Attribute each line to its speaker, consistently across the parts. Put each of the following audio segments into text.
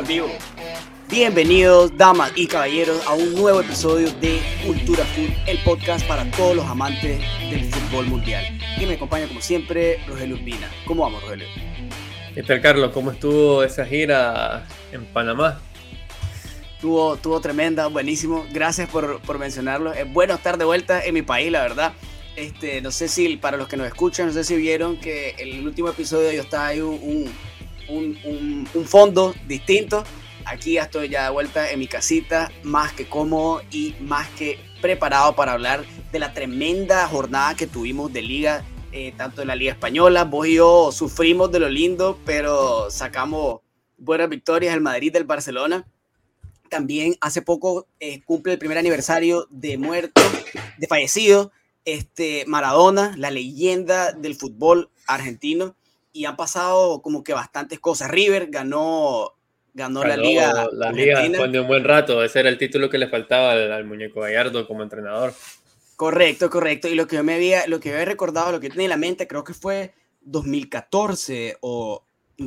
Speaker 1: en vivo. Bienvenidos, damas y caballeros, a un nuevo episodio de Cultura Food, el podcast para todos los amantes del fútbol mundial. Y me acompaña, como siempre, Rogelio Urbina. ¿Cómo vamos, Rogelio?
Speaker 2: ¿Qué tal, Carlos? ¿Cómo estuvo esa gira en Panamá?
Speaker 1: Tuvo, tuvo tremenda, buenísimo. Gracias por, por mencionarlo. Es bueno estar de vuelta en mi país, la verdad. Este, no sé si para los que nos escuchan, no sé si vieron que el último episodio yo estaba ahí un, un, un, fondo distinto. Aquí ya estoy ya de vuelta en mi casita, más que cómodo y más que preparado para hablar de la tremenda jornada que tuvimos de liga, eh, tanto en la liga española. Vos y yo sufrimos de lo lindo, pero sacamos buenas victorias el Madrid del Barcelona. También hace poco eh, cumple el primer aniversario de muerto, de fallecido, este Maradona, la leyenda del fútbol argentino y han pasado como que bastantes cosas. River ganó, ganó, la liga.
Speaker 2: La liga de un buen rato. Ese era el título que le faltaba al, muñeco Gallardo como entrenador.
Speaker 1: Correcto, correcto. Y lo que yo me había, lo que había recordado, lo que tenía en la mente, creo que fue 2014 o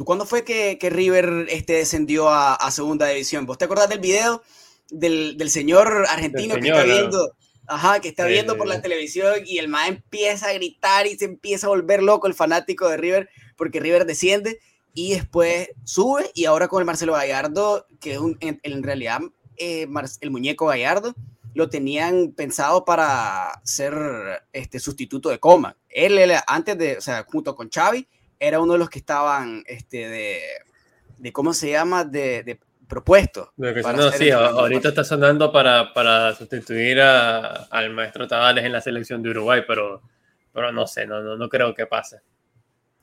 Speaker 1: ¿cuándo fue que, que River este, descendió a, a, segunda división? ¿Vos te acordás del video del, del señor argentino que está viendo? Ajá, que está viendo por la televisión y el más empieza a gritar y se empieza a volver loco el fanático de River porque River desciende y después sube y ahora con el Marcelo Gallardo, que es un, en, realidad eh, el muñeco Gallardo, lo tenían pensado para ser este sustituto de Coma. Él, antes de, o sea, junto con Xavi, era uno de los que estaban este, de, de ¿cómo se llama? De, de propuesto.
Speaker 2: No, sí, ahorita está sonando para, para sustituir a, al maestro Tavares en la selección de Uruguay, pero, pero no sé, no, no, no creo que pase.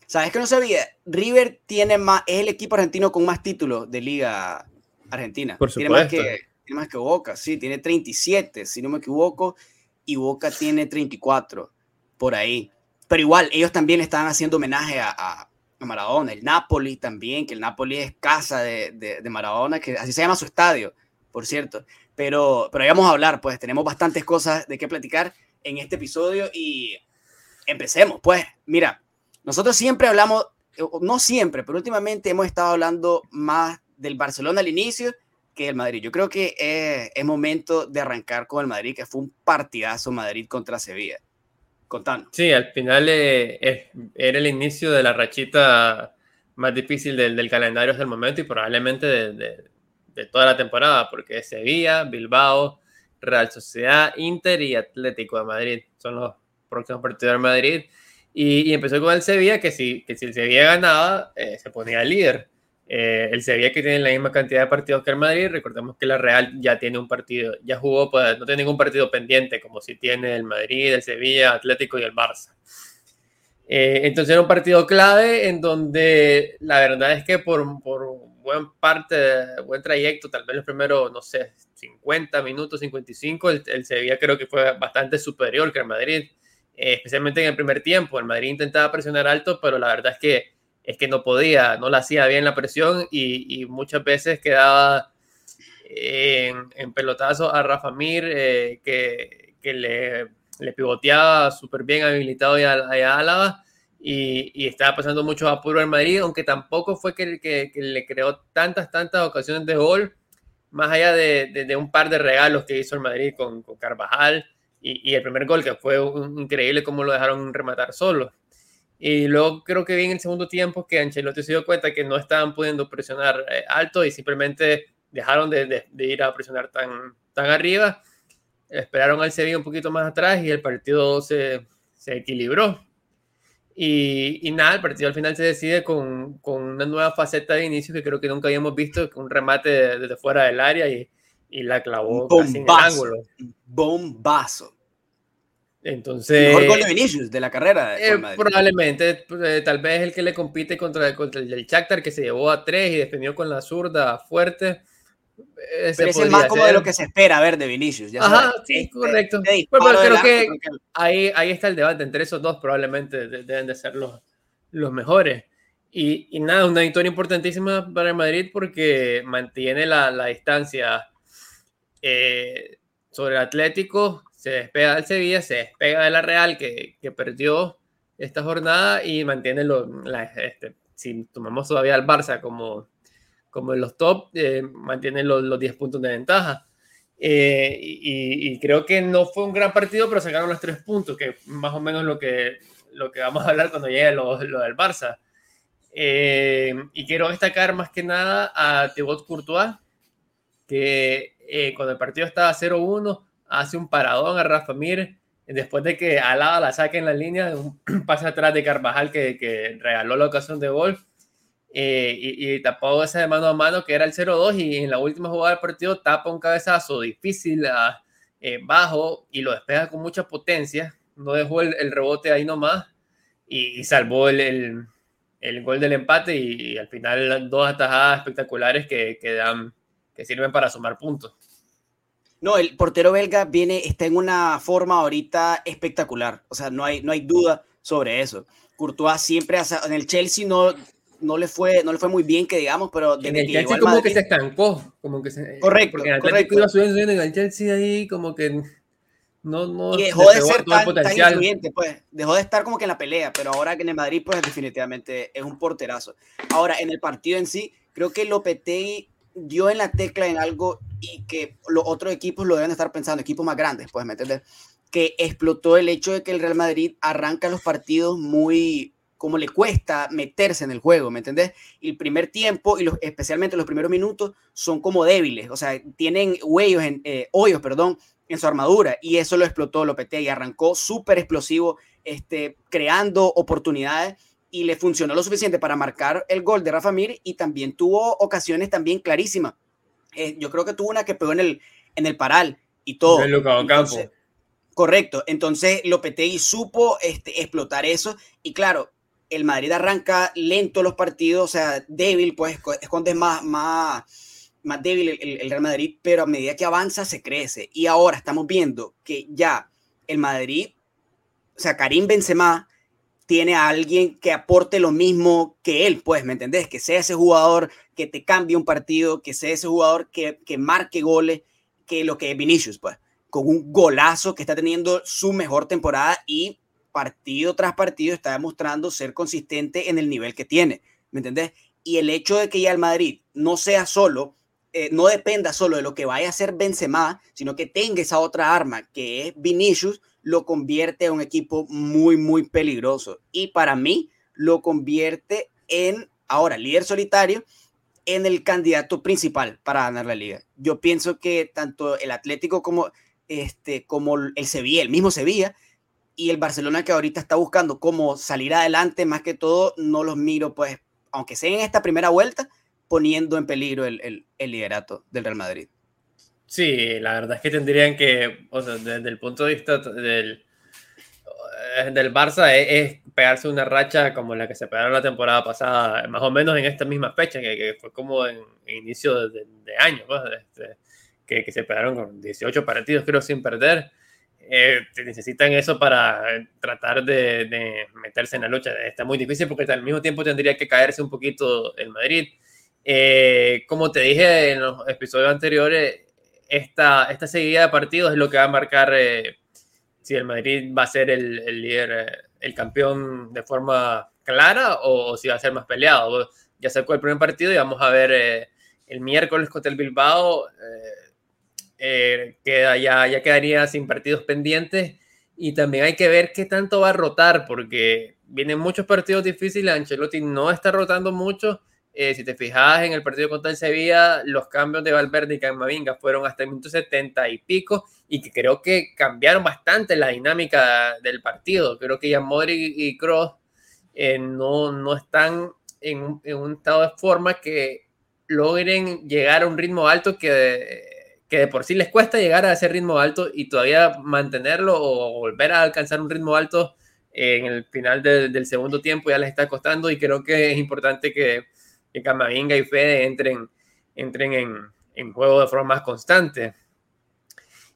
Speaker 1: ¿Sabes que no sabía? River tiene más, es el equipo argentino con más títulos de Liga Argentina.
Speaker 2: Por
Speaker 1: supuesto. Tiene más que, tiene más que Boca, sí, tiene 37, si no me equivoco, y Boca tiene 34, por ahí. Pero igual, ellos también están haciendo homenaje a, a, Maradona. El Napoli también, que el Napoli es casa de, de, Maradona, que así se llama su estadio, por cierto. Pero, pero vamos a hablar, pues tenemos bastantes cosas de qué platicar en este episodio y empecemos, pues. Mira, nosotros siempre hablamos, no siempre, pero últimamente hemos estado hablando más del Barcelona al inicio que del Madrid. Yo creo que es, momento de arrancar con el Madrid, que fue un partidazo Madrid contra Sevilla. Contanos.
Speaker 2: Sí, al final eh, era el inicio de la rachita más difícil del, calendario hasta el momento y probablemente de, de, de, toda la temporada, porque Sevilla, Bilbao, Real Sociedad, Inter y Atlético de Madrid. Son los próximos partidos del Madrid. Y, empezó con el Sevilla, que si, que si el Sevilla ganaba, eh, se ponía líder. Eh, el Sevilla que tiene la misma cantidad de partidos que el Madrid, recordemos que la Real ya tiene un partido, ya jugó, pues, no tiene ningún partido pendiente, como si tiene el Madrid, el Sevilla, Atlético y el Barça. Eh, entonces era un partido clave en donde la verdad es que por, por buen parte, buen trayecto, tal vez los primeros, no sé, 50 minutos, 55, el, el Sevilla creo que fue bastante superior que el Madrid. Eh, especialmente en el primer tiempo. El Madrid intentaba presionar alto, pero la verdad es que, es que no podía, no la hacía bien la presión y, muchas veces quedaba en, pelotazo a Rafa Mir, eh, que, que le, le, pivoteaba súper bien habilitado y a, a Álava. Y, y, estaba pasando mucho apuro al Madrid, aunque tampoco fue que, que, le creó tantas, tantas ocasiones de gol, más allá de, de, un par de regalos que hizo el Madrid con, con Carvajal y, y, el primer gol, que fue un, increíble cómo lo dejaron rematar solo. Y luego creo que vi en el segundo tiempo que Ancelotti se dio cuenta que no estaban pudiendo presionar eh, alto y simplemente dejaron de, de, de, ir a presionar tan, tan arriba. Esperaron al Sevilla un poquito más atrás y el partido se, se equilibró. Y, y, nada, el partido al final se decide con, con, una nueva faceta de inicio que creo que nunca habíamos visto, un remate desde fuera del área y, y la clavó
Speaker 1: bombazo, casi en el ángulo. Bombazo.
Speaker 2: Entonces.
Speaker 1: Mejor gol de Vinicius de la carrera.
Speaker 2: De eh, probablemente, eh, tal vez el que le compite contra, contra el, Shakhtar que se llevó a tres y defendió con la zurda fuerte.
Speaker 1: Pero es el más como de lo que se espera ver de Vinicius. Ya
Speaker 2: Ajá, sí, este, correcto. Este pero, pero creo que ahí, ahí está el debate entre esos dos, probablemente deben de ser los, los mejores. Y, y nada, una victoria importantísima para el Madrid porque mantiene la, la distancia eh, sobre el Atlético, se despega del Sevilla, se despega de la Real que, que perdió esta jornada y mantiene lo, la, este, si tomamos todavía al Barça como, como en los top, eh, mantienen los, los 10 puntos de ventaja. Eh, y, creo que no fue un gran partido, pero sacaron los tres puntos, que más o menos lo que, lo que vamos a hablar cuando llegue lo, lo del Barça. Eh, y quiero destacar más que nada a Thibaut Courtois, que cuando el partido estaba 0-1, hace un paradón a Rafa Mir, después de que Alaba la saque en la línea, un pase atrás de Carvajal que, que regaló la ocasión de gol eh, y, tapó ese de mano a mano que era el 0-2 y en la última jugada del partido tapa un cabezazo difícil ah, eh, bajo y lo despega con mucha potencia, no dejó el, rebote ahí nomás y, salvó el, el, gol del empate y, al final dos atajadas espectaculares que, que, dan, que sirven para sumar puntos.
Speaker 1: No, el portero belga viene, está en una forma ahorita espectacular, o sea, no hay, no hay duda sobre eso. Courtois siempre, en el Chelsea no, no le fue, no le fue muy bien, que digamos, pero
Speaker 2: en el Chelsea como que se estancó, como que se,
Speaker 1: correcto,
Speaker 2: porque en
Speaker 1: correcto.
Speaker 2: iba subiendo, subiendo, en el Chelsea ahí como que no, no
Speaker 1: y dejó de ser tan, tan, influyente, pues, dejó de estar como que en la pelea, pero ahora que en el Madrid, pues definitivamente es un porterazo. Ahora, en el partido en sí, creo que Lopetegui dio en la tecla en algo y que los otros equipos lo deben estar pensando, equipos más grandes, pues, ¿me entiendes? Que explotó el hecho de que el Real Madrid arranca los partidos muy, como le cuesta meterse en el juego, ¿me entendés? Y el primer tiempo y los, especialmente los primeros minutos son como débiles, o sea, tienen huellos en, eh, hoyos, perdón, en su armadura y eso lo explotó Lopetegui, arrancó súper explosivo, este, creando oportunidades y le funcionó lo suficiente para marcar el gol de Rafa Mir y también tuvo ocasiones también clarísimas. Eh, yo creo que tuvo una que pegó en el, en el paral y todo.
Speaker 2: Entonces,
Speaker 1: correcto, entonces Lopetegui supo este, explotar eso y claro, el Madrid arranca lento los partidos, o sea, débil, pues es cuando es más, más, más débil el, Real Madrid, pero a medida que avanza se crece. Y ahora estamos viendo que ya el Madrid, o sea, Karim Benzema tiene a alguien que aporte lo mismo que él, pues, ¿me entendés? Que sea ese jugador que te cambie un partido, que sea ese jugador que, que marque goles, que lo que es Vinicius, pues, con un golazo que está teniendo su mejor temporada y partido tras partido está demostrando ser consistente en el nivel que tiene, ¿me entendés? Y el hecho de que ya el Madrid no sea solo, eh, no dependa solo de lo que vaya a hacer Benzema, sino que tenga esa otra arma que es Vinicius, lo convierte en un equipo muy, muy peligroso. Y para mí lo convierte en, ahora, líder solitario, en el candidato principal para ganar la liga. Yo pienso que tanto el Atlético como, este, como el Sevilla, el mismo Sevilla, y el Barcelona que ahorita está buscando cómo salir adelante, más que todo, no los miro, pues, aunque sea en esta primera vuelta, poniendo en peligro el, el, liderato del Real Madrid.
Speaker 2: Sí, la verdad es que tendrían que, o sea, desde el punto de vista del, eh, del Barça, es, pegarse una racha como la que se pegaron la temporada pasada, más o menos en esta misma fecha, que, fue como en, inicio de, año, pues, este, que, que, se pegaron con 18 partidos, creo, sin perder eh, necesitan eso para tratar de, meterse en la lucha. Está muy difícil porque al mismo tiempo tendría que caerse un poquito el Madrid. Eh, como te dije en los episodios anteriores, esta, esta seguida de partidos es lo que va a marcar eh, si el Madrid va a ser el, líder, eh, el campeón de forma clara o, si va a ser más peleado. Ya sacó el primer partido y vamos a ver el miércoles contra el Bilbao eh, queda, ya, ya quedaría sin partidos pendientes. Y también hay que ver qué tanto va a rotar, porque vienen muchos partidos difíciles. Ancelotti no está rotando mucho. Eh, si te fijas en el partido contra el Sevilla, los cambios de Valverde y Camavinga fueron hasta el minuto 70 y pico, y que creo que cambiaron bastante la dinámica del partido. Creo que ya Modric y Kroos eh, no, no están en, un estado de forma que logren llegar a un ritmo alto que que de por sí les cuesta llegar a ese ritmo alto y todavía mantenerlo o volver a alcanzar un ritmo alto en el final del segundo tiempo ya les está costando y creo que es importante que, que Camavinga y Fede entren, entren en, en, juego de forma más constante.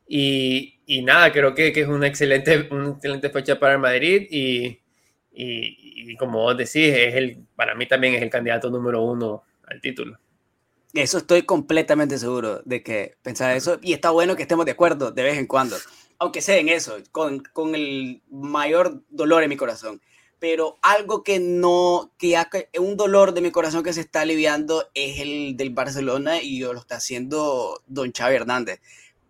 Speaker 2: Y, y nada, creo que, que, es una excelente, una excelente fecha para Madrid y, y, como vos decís, es el, para mí también es el candidato número uno al título.
Speaker 1: Eso estoy completamente seguro de que pensaba eso y está bueno que estemos de acuerdo de vez en cuando, aunque sea en eso, con, con el mayor dolor en mi corazón. Pero algo que no, que ya un dolor de mi corazón que se está aliviando es el del Barcelona y lo está haciendo Don Xavi Hernández.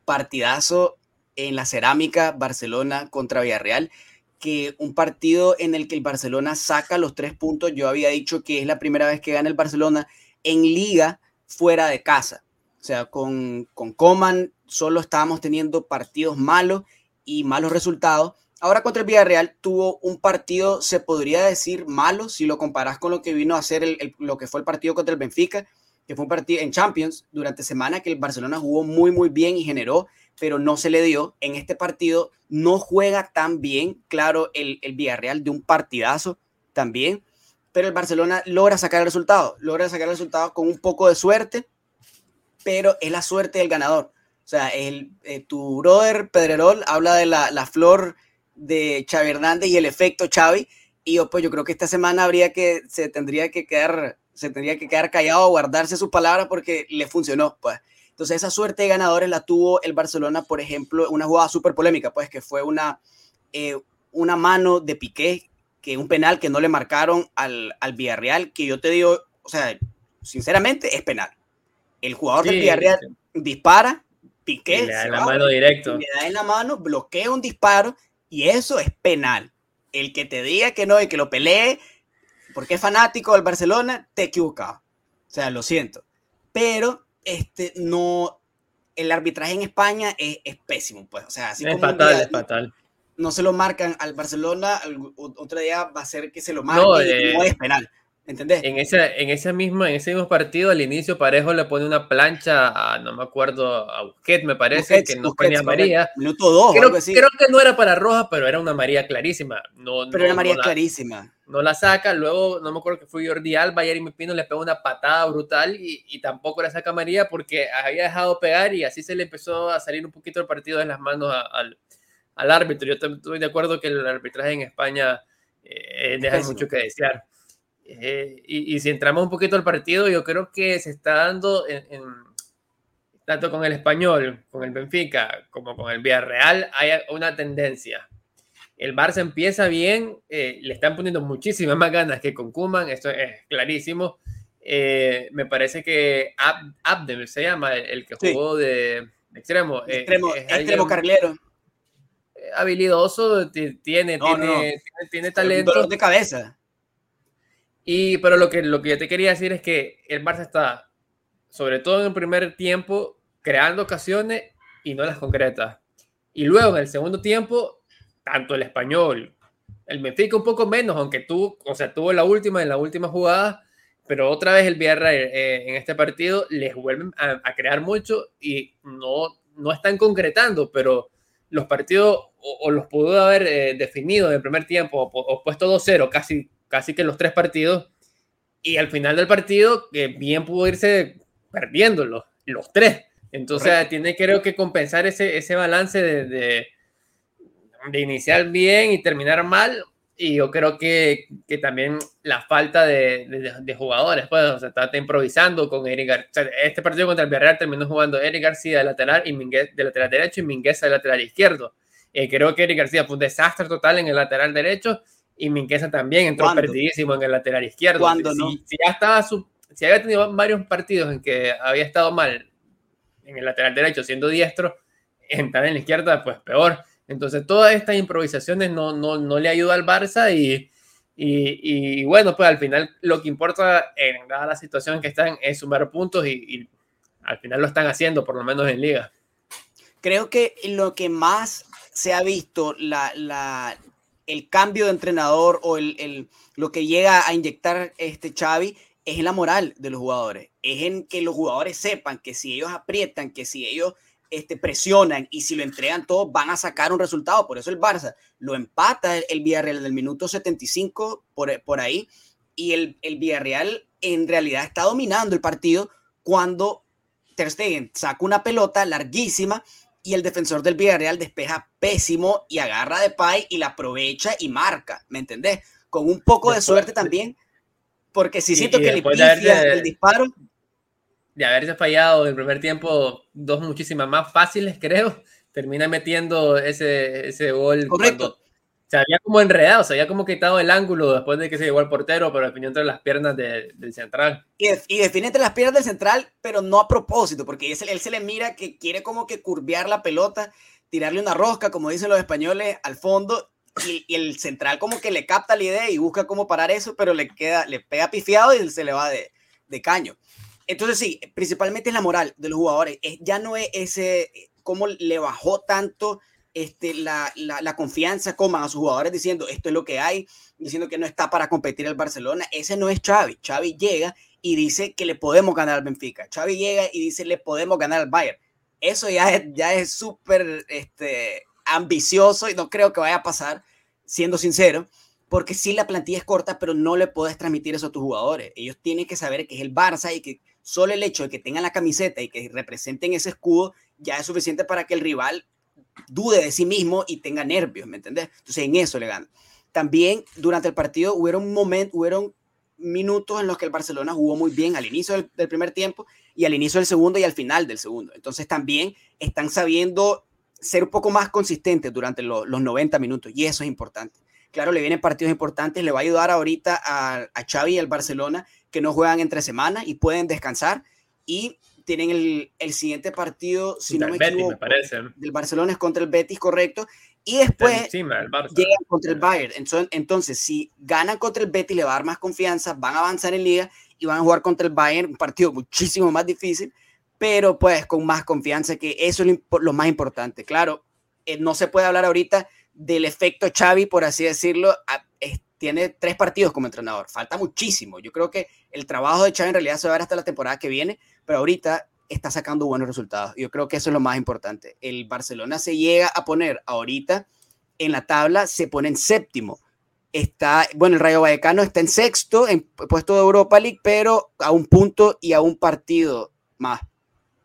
Speaker 1: Partidazo en la cerámica Barcelona contra Villarreal, que un partido en el que el Barcelona saca los tres puntos, yo había dicho que es la primera vez que gana el Barcelona en liga fuera de casa. O sea, con, con Coman solo estábamos teniendo partidos malos y malos resultados. Ahora contra el Villarreal tuvo un partido, se podría decir malo, si lo comparas con lo que vino a hacer el, lo que fue el partido contra el Benfica, que fue un partido en Champions durante semana que el Barcelona jugó muy, muy bien y generó, pero no se le dio. En este partido no juega tan bien, claro, el, el Villarreal de un partidazo también, pero el Barcelona logra sacar el resultado, logra sacar el resultado con un poco de suerte, pero es la suerte del ganador. O sea, el, eh, tu brother Pedrerol habla de la, la, flor de Xavi Hernández y el efecto Xavi. Y yo, pues yo creo que esta semana habría que, se tendría que quedar, se tendría que quedar callado, guardarse sus palabras porque le funcionó, pues. Entonces esa suerte de ganadores la tuvo el Barcelona, por ejemplo, una jugada súper polémica, pues que fue una, eh, una mano de Piqué, que un penal que no le marcaron al, al Villarreal, que yo te digo, o sea, sinceramente es penal. El jugador del Villarreal dispara, Piqué.
Speaker 2: le da en la mano directo.
Speaker 1: Le da en la mano, bloquea un disparo y eso es penal. El que te diga que no y que lo pelee porque es fanático del Barcelona, te equivocado. O sea, lo siento. Pero este no el arbitraje en España es, es pésimo, pues. O sea, así
Speaker 2: es
Speaker 1: como
Speaker 2: fatal, es fatal.
Speaker 1: No se lo marcan al Barcelona, otro día va a ser que se lo marque no, eh, y no es penal. ¿Entendés?
Speaker 2: En ese, en, ese mismo, en ese mismo partido, al inicio, Parejo le pone una plancha a, no me acuerdo, a Busquets, me parece, Busquets, que no Busquets, ponía María.
Speaker 1: Minuto dos,
Speaker 2: creo, creo, que no era para Roja, pero era una María clarísima. No,
Speaker 1: pero
Speaker 2: no,
Speaker 1: era María
Speaker 2: no
Speaker 1: clarísima.
Speaker 2: La, no la saca, luego, no me acuerdo que fue Jordi Alba, y Pino le pegó una patada brutal y, y, tampoco la saca María porque había dejado pegar y así se le empezó a salir un poquito el partido de las manos a, al, al árbitro. Yo estoy de acuerdo que el arbitraje en España eh, deja mucho que desear. Eh, y, y, si entramos un poquito al partido, yo creo que se está dando en, en, tanto con el español, con el Benfica, como con el Villarreal, hay una tendencia. El Barça empieza bien, eh, le están poniendo muchísimas más ganas que con Kuman, esto es clarísimo. Eh, me parece que Ab Abdel se llama, el que jugó sí. de, de, extremo.
Speaker 1: Extremo, eh, extremo carrilero.
Speaker 2: Habilidoso, tiene, no, tiene, no. tiene, tiene, talento.
Speaker 1: Dolor de cabeza.
Speaker 2: Y, pero lo que, lo que yo te quería decir es que el Barça está, sobre todo en el primer tiempo, creando ocasiones y no las concretas. Y luego en el segundo tiempo, tanto el español, el Benfica un poco menos, aunque tuvo, o sea, tuvo la última en la última jugada, pero otra vez el Villarreal eh, en este partido les vuelven a, crear mucho y no, no están concretando, pero los partidos o, los pudo haber eh, definido en el primer tiempo o, o puesto 2-0 casi casi que los tres partidos, y al final del partido, que bien pudo irse perdiendo los, los tres. Entonces Correcto. tiene creo que compensar ese, ese balance de, de, de, iniciar bien y terminar mal. Y yo creo que, que también la falta de, de jugadores, pues, o sea, está, está, improvisando con Eric García. O sea, este partido contra el Villarreal terminó jugando Eric García de lateral y Minguez de lateral derecho y Mingueza de lateral izquierdo. Eh, creo que Eric García fue un desastre total en el lateral derecho y Minquesa también entró ¿Cuándo? perdidísimo en el lateral izquierdo.
Speaker 1: ¿Cuándo
Speaker 2: si,
Speaker 1: no?
Speaker 2: si, ya estaba su, si había tenido varios partidos en que había estado mal en el lateral derecho siendo diestro, entrar en la izquierda, pues peor. Entonces, todas estas improvisaciones no, no, no le ayuda al Barça y, y, y, bueno, pues al final lo que importa en dada la situación que están es sumar puntos y, y al final lo están haciendo, por lo menos en liga.
Speaker 1: Creo que lo que más se ha visto, la, la, el cambio de entrenador o el, el, lo que llega a inyectar este Xavi es en la moral de los jugadores, es en que los jugadores sepan que si ellos aprietan, que si ellos este, presionan y si lo entregan todo, van a sacar un resultado. Por eso el Barça lo empata el, el Villarreal del minuto 75 por, por ahí y el, el Villarreal en realidad está dominando el partido cuando Ter Stegen saca una pelota larguísima y el defensor del Villarreal despeja pésimo y agarra de pay y la aprovecha y marca, ¿me entendés? Con un poco de suerte también, porque si siento que le pifia el disparo.
Speaker 2: De haberse fallado el primer tiempo dos muchísimas más fáciles, creo, termina metiendo ese, ese gol.
Speaker 1: Correcto.
Speaker 2: Cuando, se había como enredado, se había como quitado el ángulo después de que se llegó al portero, pero definió entre las piernas del central.
Speaker 1: Y, y define entre las piernas del central, pero no a propósito, porque él, él se le mira que quiere como que curvear la pelota, tirarle una rosca, como dicen los españoles, al fondo, y, el central como que le capta la idea y busca cómo parar eso, pero le queda, le pega pifiado y se le va de, de caño. Entonces sí, principalmente es la moral de los jugadores. ya no es ese, cómo le bajó tanto este, la, la, confianza coman a sus jugadores diciendo esto es lo que hay, diciendo que no está para competir el Barcelona. Ese no es Xavi. Xavi llega y dice que le podemos ganar al Benfica. Xavi llega y dice le podemos ganar al Bayern. Eso ya es ya es súper este, ambicioso y no creo que vaya a pasar, siendo sincero, porque sí la plantilla es corta, pero no le puedes transmitir eso a tus jugadores. Ellos tienen que saber que es el Barça y que solo el hecho de que tengan la camiseta y que representen ese escudo ya es suficiente para que el rival dude de sí mismo y tenga nervios, ¿me entendés? Entonces en eso le gana. También durante el partido hubieron momentos, hubieron minutos en los que el Barcelona jugó muy bien al inicio del, primer tiempo y al inicio del segundo y al final del segundo. Entonces también están sabiendo ser un poco más consistentes durante los 90 minutos y eso es importante. Claro, le vienen partidos importantes, le va a ayudar ahorita a, a Xavi y al Barcelona que no juegan entre semana y pueden descansar y tienen el, el siguiente partido, si no me equivoco, del Barcelona es contra el Betis, correcto, y después llegan contra el Bayern. Entonces, entonces, si ganan contra el Betis, le va a dar más confianza, van a avanzar en liga y van a jugar contra el Bayern, un partido muchísimo más difícil, pero pues con más confianza, que eso es lo, más importante. Claro, eh, no se puede hablar ahorita del efecto Xavi, por así decirlo, tiene tres partidos como entrenador, falta muchísimo. Yo creo que el trabajo de Xavi en realidad se va a ver hasta la temporada que viene, pero ahorita está sacando buenos resultados. Yo creo que eso es lo más importante. El Barcelona se llega a poner ahorita en la tabla, se pone en séptimo. Está, bueno, el Rayo Vallecano está en sexto, en puesto de Europa League, pero a un punto y a un partido más.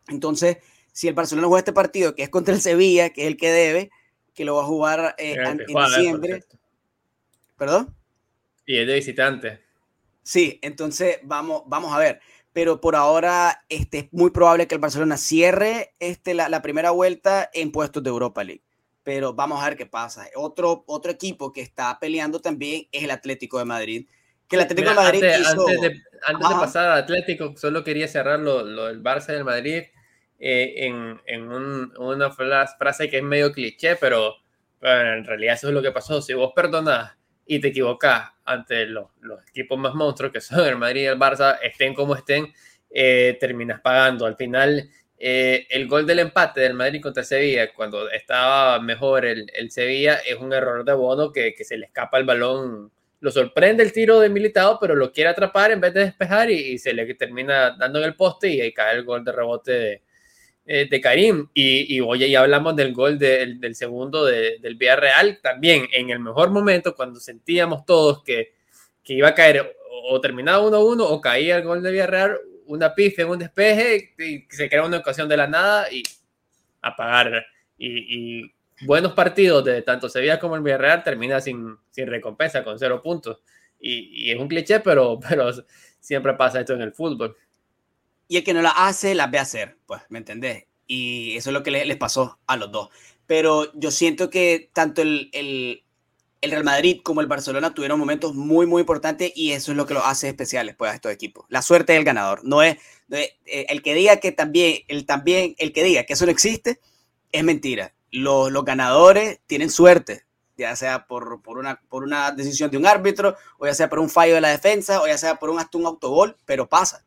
Speaker 1: Entonces, si el Barcelona juega este partido, que es contra el Sevilla, que es el que debe, que lo va a jugar eh, en, diciembre. ¿Perdón?
Speaker 2: Y es de visitante.
Speaker 1: Sí, entonces vamos, vamos a ver pero por ahora este, es muy probable que el Barcelona cierre este, la, primera vuelta en puestos de Europa League. Pero vamos a ver qué pasa. Otro, otro equipo que está peleando también es el Atlético de Madrid. Que el Atlético de Madrid
Speaker 2: antes, antes, de, antes de, pasar al Atlético, solo quería cerrar lo, lo del Barça del Madrid eh, en, en un, una frase que es medio cliché, pero en realidad eso es lo que pasó. Si vos perdonás y te equivocas ante los, los, equipos más monstruos que son el Madrid y el Barça, estén como estén, eh, terminas pagando. Al final, eh, el gol del empate del Madrid contra Sevilla, cuando estaba mejor el, el Sevilla, es un error de Bono que, que, se le escapa el balón. Lo sorprende el tiro de Militado, pero lo quiere atrapar en vez de despejar y, se le termina dando en el poste y ahí cae el gol de rebote eh, de Karim. Y, y, oye, ya hablamos del gol del segundo del Villarreal, también en el mejor momento, cuando sentíamos todos que, que iba a caer o, terminaba 1-1 o caía el gol de Villarreal, una pifia en un despeje y se crea una ocasión de la nada y apagar. Y, y buenos partidos de tanto Sevilla como el Villarreal termina sin, sin recompensa, con cero puntos. Y, y, es un cliché, pero, pero siempre pasa esto en el fútbol
Speaker 1: y el que no la hace, la ve hacer, pues, ¿me entendés? Y eso es lo que les, pasó a los dos. Pero yo siento que tanto el, el, el, Real Madrid como el Barcelona tuvieron momentos muy, muy importantes y eso es lo que los hace especiales, pues, a estos equipos. La suerte del ganador. No es, eh, el que diga que también, el también, el que diga que eso no existe, es mentira. Los, los ganadores tienen suerte, ya sea por, por, una, por una decisión de un árbitro, o ya sea por un fallo de la defensa, o ya sea por un, hasta un autogol, pero pasa.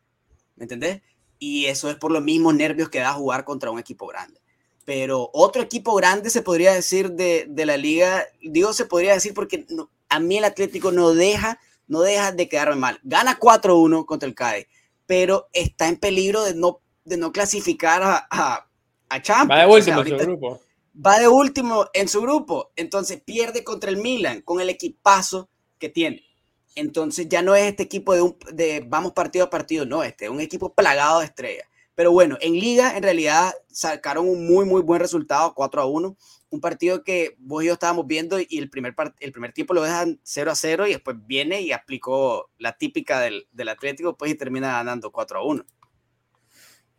Speaker 1: ¿Me entendés? Y eso es por los mismos nervios que da jugar contra un equipo grande. Pero otro equipo grande se podría decir de, de la liga, digo se podría decir porque a mí el Atlético no deja, no deja de quedarme mal. Gana 4-1 contra el CAE, pero está en peligro de no, de no clasificar a, a, a Champions.
Speaker 2: Va de último en su grupo.
Speaker 1: Va de último en su grupo, entonces pierde contra el Milan con el equipazo que tiene. Entonces ya no es este equipo de, un, de vamos partido a partido, no, este es un equipo plagado de estrellas. Pero bueno, en liga en realidad sacaron un muy, muy buen resultado, 4 a 1. Un partido que vos y yo estábamos viendo y el primer, el primer tiempo lo dejan 0 a 0 y después viene y aplicó la típica del, del Atlético pues y termina ganando 4 a 1.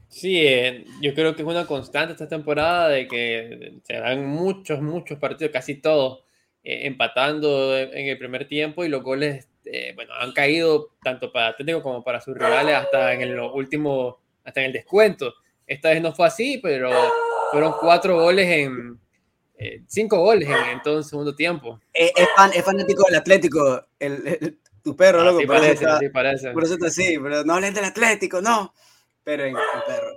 Speaker 2: Sí, eh, yo creo que es una constante esta temporada de que se dan muchos, muchos partidos, casi todos empatando en, el primer tiempo y los goles, bueno, han caído tanto para Atlético como para sus rivales hasta en el último, hasta en el descuento. Esta vez no fue así, pero fueron cuatro goles en, cinco goles en, todo el segundo tiempo.
Speaker 1: Es, fanático del Atlético, el, tu perro, loco.
Speaker 2: Sí parece, sí parece.
Speaker 1: Por eso está así, pero no hables del Atlético, no. Pero en el perro.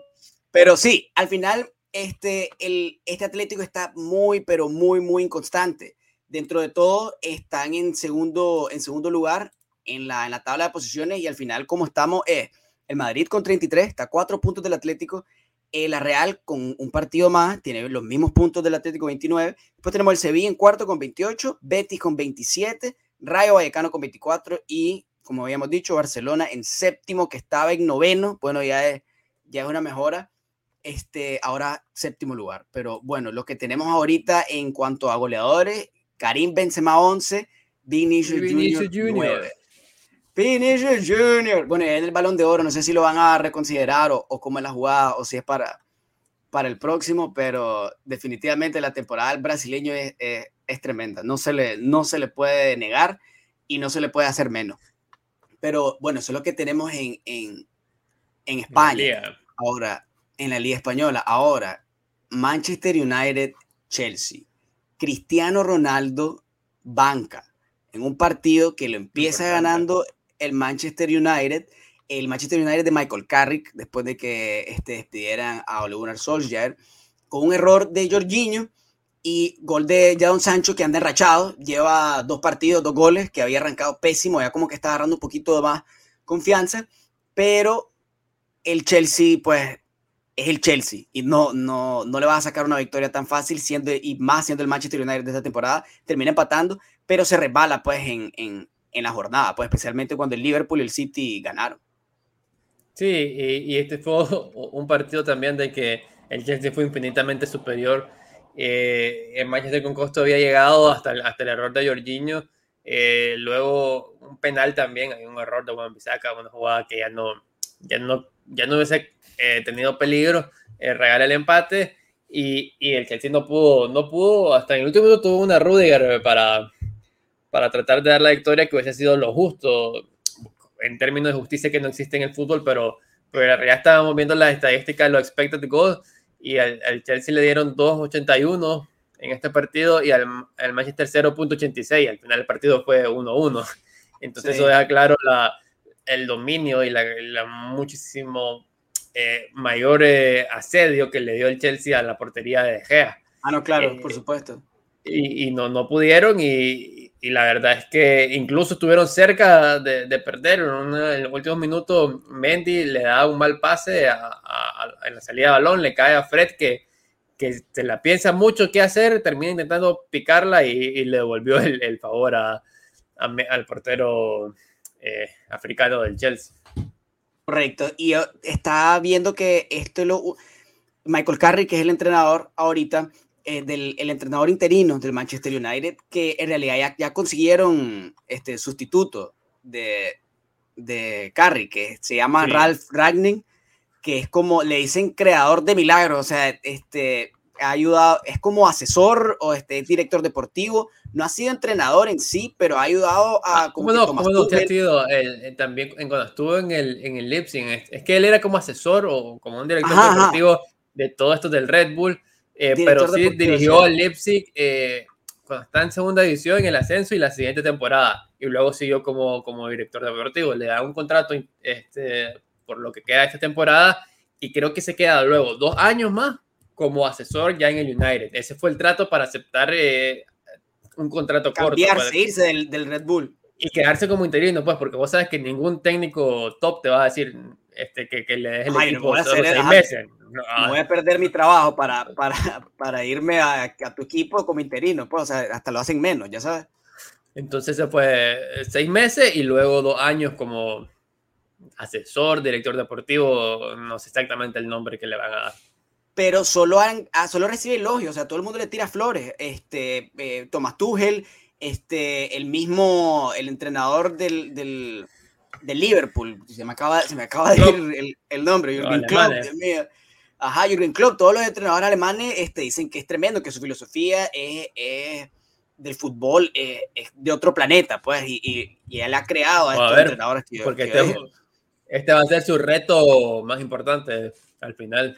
Speaker 1: Pero sí, al final, este, el, este Atlético está muy, pero muy, muy inconstante. Dentro de todo, están en segundo, en segundo lugar en la, en la tabla de posiciones y al final, como estamos, es el Madrid con 33, está a cuatro puntos del Atlético. El la Real con un partido más, tiene los mismos puntos del Atlético 29. Después tenemos el Sevilla en cuarto con 28, Betis con 27, Rayo Vallecano con 24 y, como habíamos dicho, Barcelona en séptimo, que estaba en noveno. Bueno, ya es, ya es una mejora. Este, ahora séptimo lugar. Pero bueno, lo que tenemos ahorita en cuanto a goleadores, Karim Benzema 11, Vinicius, Vinicius Junior, Vinicius Junior. Bueno, en el balón de oro, no sé si lo van a reconsiderar o, o cómo es la jugada o si es para, para el próximo, pero definitivamente la temporada del brasileño es, es, tremenda. No se, le, no se le puede negar y no se le puede hacer menos. Pero bueno, eso es lo que tenemos en, en, en España. Ahora, en la Liga Española. Ahora, Manchester United, Chelsea. Cristiano Ronaldo, banca. En un partido que lo empieza ganando el Manchester United el Manchester United de Michael Carrick, después de que este, despidieran a Ole Gunnar Solskjaer, con un error de Jorginho y gol de Jadon Sancho que anda enrachado, lleva dos partidos, dos goles, que había arrancado pésimo, ya como que está agarrando un poquito de más confianza, pero el Chelsea, pues, es el Chelsea y no, no, no le va a sacar una victoria tan fácil, siendo, y más siendo el Manchester United de esta temporada, termina empatando, pero se resbala, pues, en, en, en la jornada, pues, especialmente cuando el Liverpool y el City ganaron.
Speaker 2: Sí, y, este fue un partido también de que el Chelsea fue infinitamente superior. Eh, el Manchester con costo había llegado hasta el, hasta el error de Jorginho. Eh, luego un penal también, hay un error de Juan Bisaca, una jugada que ya no, ya no, ya no hubiese eh, tenido peligro, eh, regala el empate y, y, el Chelsea no pudo, no pudo, hasta en el último minuto tuvo una Rudiger para, para tratar de dar la victoria que hubiese sido lo justo en términos de justicia que no existe en el fútbol, pero, pero realidad estábamos viendo las estadísticas de los expected goals y al, Chelsea le dieron 2.81 en este partido y al, al Manchester 0.86. Al final el partido fue 1-1. Entonces eso deja claro la, el dominio y la, la muchísimo eh, mayor eh, asedio que le dio el Chelsea a la portería de De Gea.
Speaker 1: Ah, no, claro, eh, por supuesto.
Speaker 2: Y, y, no, no pudieron y, y la verdad es que incluso estuvieron cerca de, de perder. En, los últimos minutos, Mendy le da un mal pase a, en la salida de balón, le cae a Fred que, que se la piensa mucho qué hacer, termina intentando picarla y, le devolvió el, el favor al portero eh, africano del Chelsea.
Speaker 1: Correcto. Y está viendo que esto lo. Michael Carey, que es el entrenador ahorita, eh, del el entrenador interino del Manchester United, que en realidad ya, ya consiguieron este sustituto de, de Carry, que se llama Ralph Ragning, que es como, le dicen creador de milagros, o sea, este, ha ayudado, es como asesor o este director deportivo, no ha sido entrenador en sí, pero ha ayudado a...
Speaker 2: Ah, ¿Cómo no? ¿Cómo no? Usted ha sido también cuando estuvo en el, en el Leipzig, es, que él era como asesor o como un director deportivo de todo esto del Red Bull, eh, pero sí dirigió al Leipzig eh, cuando está en segunda división en el ascenso y la siguiente temporada. Y luego siguió como, como director deportivo. Le da un contrato este, por lo que queda esta temporada y creo que se queda luego dos años más como asesor ya en el United. Ese fue el trato para aceptar eh, un contrato corto.
Speaker 1: Cambiarse, irse del, del, Red Bull.
Speaker 2: Y quedarse como interino, pues, porque vos sabes que ningún técnico top te va a decir este, que, que le deje el Ay, equipo no seis meses.
Speaker 1: No, voy a perder mi trabajo para, para, para irme a, a, tu equipo como interino, pues, o sea, hasta lo hacen menos, ya sabes.
Speaker 2: Entonces se fue seis meses y luego dos años como asesor, director deportivo, no sé exactamente el nombre que le van a dar.
Speaker 1: Pero solo, han, ah, solo recibe elogios, o sea, todo el mundo le tira flores. Este, eh, Thomas Tuchel, este, el mismo, el entrenador del, del, del, Liverpool, se me acaba, se me acaba de ir el, el nombre, Jürgen Klopp. Ajá, Jürgen Klopp, todos los entrenadores alemanes este, dicen que es tremendo, que su filosofía es, es, del fútbol eh, es de otro planeta, pues, y, y, él ha creado a estos
Speaker 2: ver,
Speaker 1: entrenadores
Speaker 2: que Porque este, este, va a ser su reto más importante al final.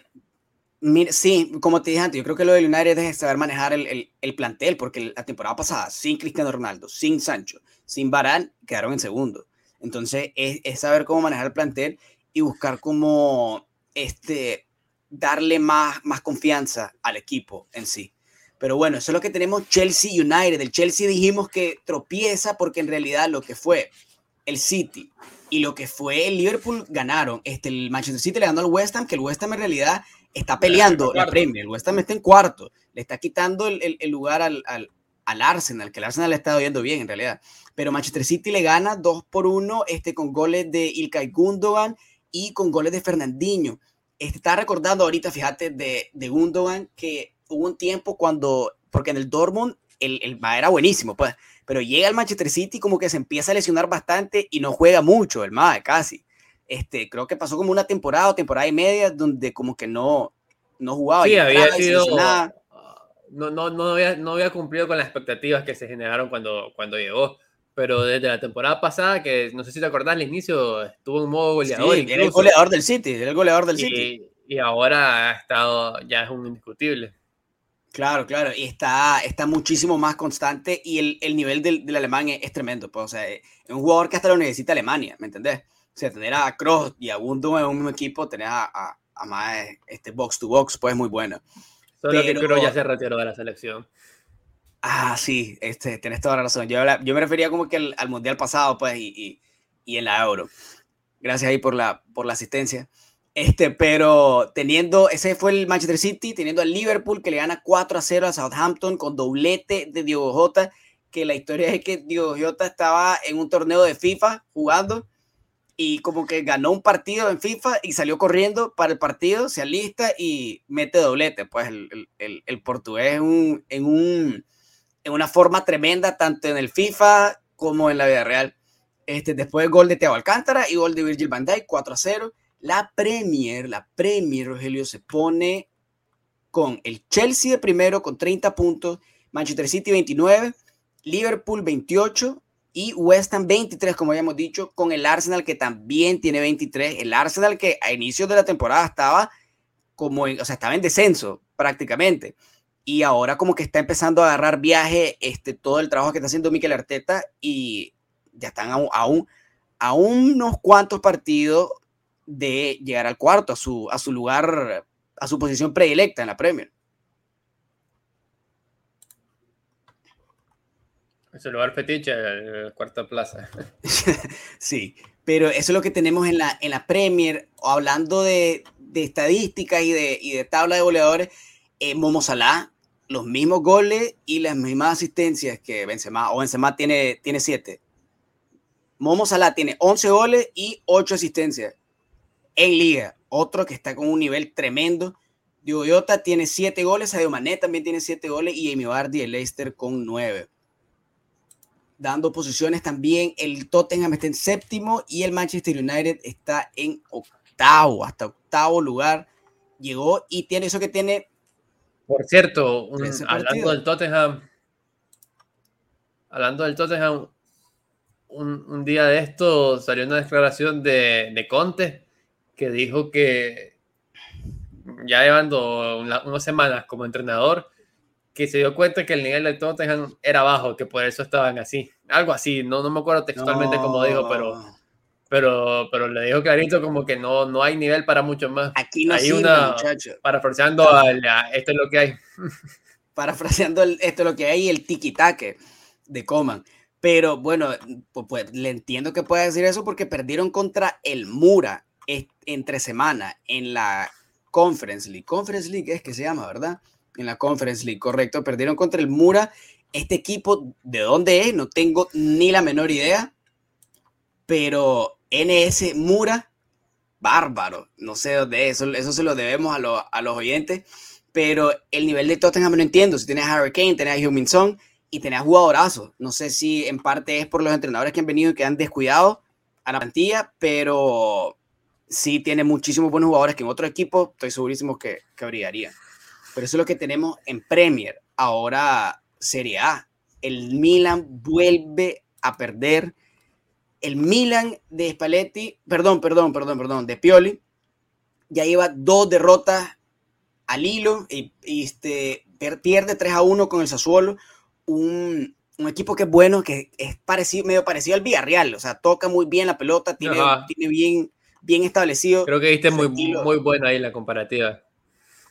Speaker 1: Sí, como te dije antes, yo creo que lo de United es saber manejar el, el, el, plantel, porque la temporada pasada, sin Cristiano Ronaldo, sin Sancho, sin Barán, quedaron en segundo. Entonces, es, es saber cómo manejar el plantel y buscar cómo este, darle más, más confianza al equipo en sí. Pero bueno, eso es lo que tenemos Chelsea United. El Chelsea dijimos que tropieza porque en realidad lo que fue el City y lo que fue el Liverpool ganaron. Este, el Manchester City le ganó al West Ham, que el West Ham en realidad está peleando la Premier. El West Ham está en cuarto. Le está quitando el, el, lugar al, al, al, Arsenal, que el Arsenal le está yendo bien en realidad. Pero Manchester City le gana 2 por 1 este, con goles de Ilkay Gundogan y con goles de Fernandinho. Este, está recordando ahorita, fíjate, de, de Gundogan que hubo un tiempo cuando, porque en el Dortmund el, el era buenísimo, pues, pero llega al Manchester City como que se empieza a lesionar bastante y no juega mucho, el MAE casi. Este, creo que pasó como una temporada o temporada y media donde como que no, no jugaba.
Speaker 2: Sí, había sido, no, no, no, había, no había cumplido con las expectativas que se generaron cuando, cuando llegó. Pero desde la temporada pasada, que no sé si te acordás, al inicio estuvo en modo goleador.
Speaker 1: Sí, era el goleador del City, era el goleador del City.
Speaker 2: Y ahora ha estado, ya es un indiscutible.
Speaker 1: Claro, claro, y está, está muchísimo más constante y el, el nivel del, del, alemán es, tremendo. Pues, o sea, es un jugador que hasta lo necesita Alemania, ¿me entendés? O sea, tener a Kroos y a Gundogan en un mismo equipo, tener a, a, a más este box to box, pues muy bueno.
Speaker 2: Solo Pero, que Kroos ya se retiró de la selección.
Speaker 1: Ah, sí, este, tienes toda la razón. Yo, yo me refería como que al, al Mundial pasado, pues, y, y, y, en la Euro. Gracias ahí por la, por la asistencia. Este, pero teniendo, ese fue el Manchester City, teniendo al Liverpool que le gana 4 a 0 a Southampton con doblete de Diego Jota, que la historia es que Diego Jota estaba en un torneo de FIFA jugando y como que ganó un partido en FIFA y salió corriendo para el partido, se alista y mete doblete. Pues el, el, el portugués en, un, en, un, una forma tremenda, tanto en el FIFA como en la vida real. Este, después gol de Teo Alcántara y gol de Virgil van Dijk, 4 a 0. La Premier, la Premier, Rogelio, se pone con el Chelsea de primero con 30 puntos, Manchester City 29, Liverpool 28 y West Ham 23, como habíamos dicho, con el Arsenal que también tiene 23. El Arsenal que a inicios de la temporada estaba como, en, o sea, estaba en descenso prácticamente. Y ahora como que está empezando a agarrar viaje este, todo el trabajo que está haciendo Mikel Arteta y ya están aún, aún a unos cuantos partidos de llegar al cuarto, a su, a su lugar, a su posición predilecta en la Premier.
Speaker 2: Ese lugar fetiche, la cuarta plaza.
Speaker 1: sí, pero eso es lo que tenemos en la, en Premier. Hablando de, de estadísticas y de, y de tabla de goleadores, eh, Momo Salah, los mismos goles y las mismas asistencias que Benzema, o Benzema tiene, tiene siete. Momo Salah tiene 11 goles y 8 asistencias en liga. Otro que está con un nivel tremendo. Diego Jota tiene 7 goles, Sadio Mané también tiene 7 goles y Amy Vardy el Leicester con 9. Dando posiciones también, el Tottenham está en séptimo y el Manchester United está en octavo, hasta octavo lugar. Llegó y tiene eso que tiene.
Speaker 2: Por cierto, un, hablando del Tottenham, hablando del Tottenham, un, un, día de esto salió una declaración de, de Conte que dijo que ya llevando una, unas semanas como entrenador, que se dio cuenta que el nivel del Tottenham era bajo, que por eso estaban así. Algo así, no, no me acuerdo textualmente no. cómo dijo, pero, pero, pero le dijo clarito como que no, no hay nivel para mucho más.
Speaker 1: Aquí no
Speaker 2: hay
Speaker 1: sirve,
Speaker 2: una,
Speaker 1: muchacho.
Speaker 2: parafraseando a, a, esto es lo que hay.
Speaker 1: Parafraseando el, esto es lo que hay, el tiki-take de Coman. Pero bueno, pues, pues, le entiendo que pueda decir eso porque perdieron contra el Mura entre semana en la Conference League. Conference League es que se llama, ¿verdad? En la Conference League, correcto. Perdieron contra el Mura. Este equipo, ¿de dónde es? No tengo ni la menor idea. Pero NS Mura, bárbaro. No sé dónde es. Eso, eso se lo debemos a, lo, a, los oyentes. Pero el nivel de Tottenham no entiendo. Si tienes a Harry Kane, tenés a Heung-Min Son y tenés jugadorazos. No sé si en parte es por los entrenadores que han venido y que han descuidado a la plantilla, pero sí tiene muchísimos buenos jugadores que en otro equipo estoy segurísimo que, que brillarían. Pero eso es lo que tenemos en Premier. Ahora, Serie A. el Milan vuelve a perder. El Milan de Spalletti, perdón, perdón, perdón, perdón, de Pioli, ya lleva dos derrotas al hilo y, este, pierde 3 a 1 con el Sassuolo, un, un, equipo que es bueno, que es parecido, medio parecido al Villarreal, o sea, toca muy bien la pelota, tiene, tiene bien, bien establecido.
Speaker 2: Creo que viste muy, muy buena ahí la comparativa.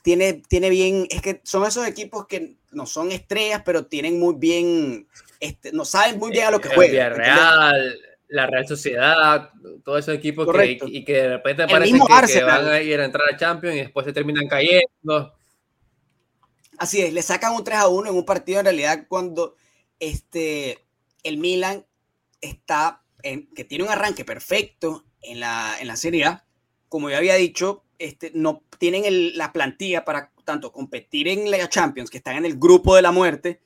Speaker 1: Tiene, tiene bien, es que son esos equipos que no son estrellas, pero tienen muy bien, este, no saben muy bien a lo que juegan.
Speaker 2: Real, la Real Sociedad, todos esos equipos que, y que de repente parecen que, van a ir a entrar a Champions y después se terminan cayendo.
Speaker 1: Así es, le sacan un 3 a 1 en un partido en realidad cuando este, el Milan está, en, que tiene un arranque perfecto en la, en la Serie A, como ya había dicho, este, no tienen la plantilla para tanto competir en la Champions, que están en el grupo de la muerte,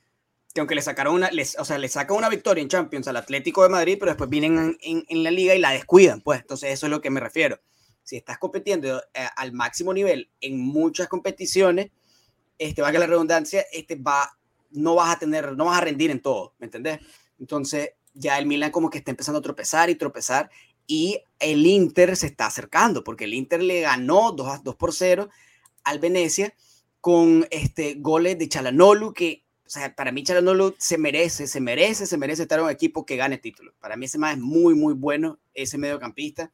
Speaker 1: que aunque le sacaron una, o sea, le sacan una victoria en Champions al Atlético de Madrid, pero después vienen en, en, la liga y la descuidan, pues, entonces eso es lo que me refiero. Si estás compitiendo eh, al máximo nivel en muchas competiciones, este, va a que la redundancia, este va, no vas a tener, no vas a rendir en todo, ¿me entendés? Entonces ya el Milan como que está empezando a tropezar y tropezar y el Inter se está acercando, porque el Inter le ganó 2, 2 por 0 al Venecia con este, goles de Chalanolu, que o sea, para mí Chalanolu se merece, se merece, se merece estar un equipo que gane título. Para mí ese más es muy, muy bueno, ese mediocampista.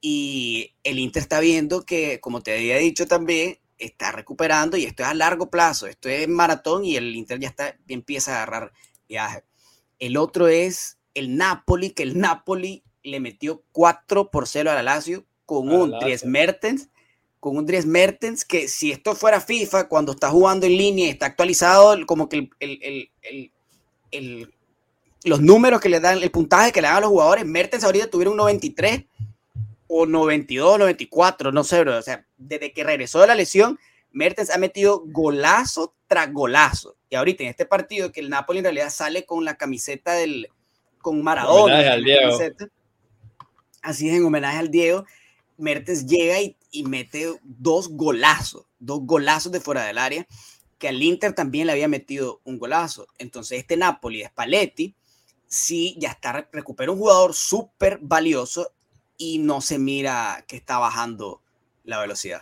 Speaker 1: Y el Inter está viendo que, como te había dicho también, está recuperando y esto es a largo plazo, esto es maratón y el Inter ya está, empieza a agarrar viaje. El otro es el Napoli, que el Napoli le metió 4 por 0 al Lazio con un Dries Mertens, con un Dries Mertens que si esto fuera FIFA, cuando está jugando en línea y está actualizado, como que el, los números que le dan, el puntaje que le dan a los jugadores, Mertens ahorita tuviera un 93 o 92, 94, no sé, bro. O sea, desde que regresó de la lesión, Mertens ha metido golazo tras golazo. Y ahorita en este partido que el Napoli en realidad sale con la camiseta del con Maradona, al Diego. Así es, en homenaje al Diego, Mertens llega y, mete dos golazos, dos golazos de fuera del área, que al Inter también le había metido un golazo. Entonces, este Napoli de Spalletti, sí, ya está, recupera un jugador súper valioso y no se mira que está bajando la velocidad.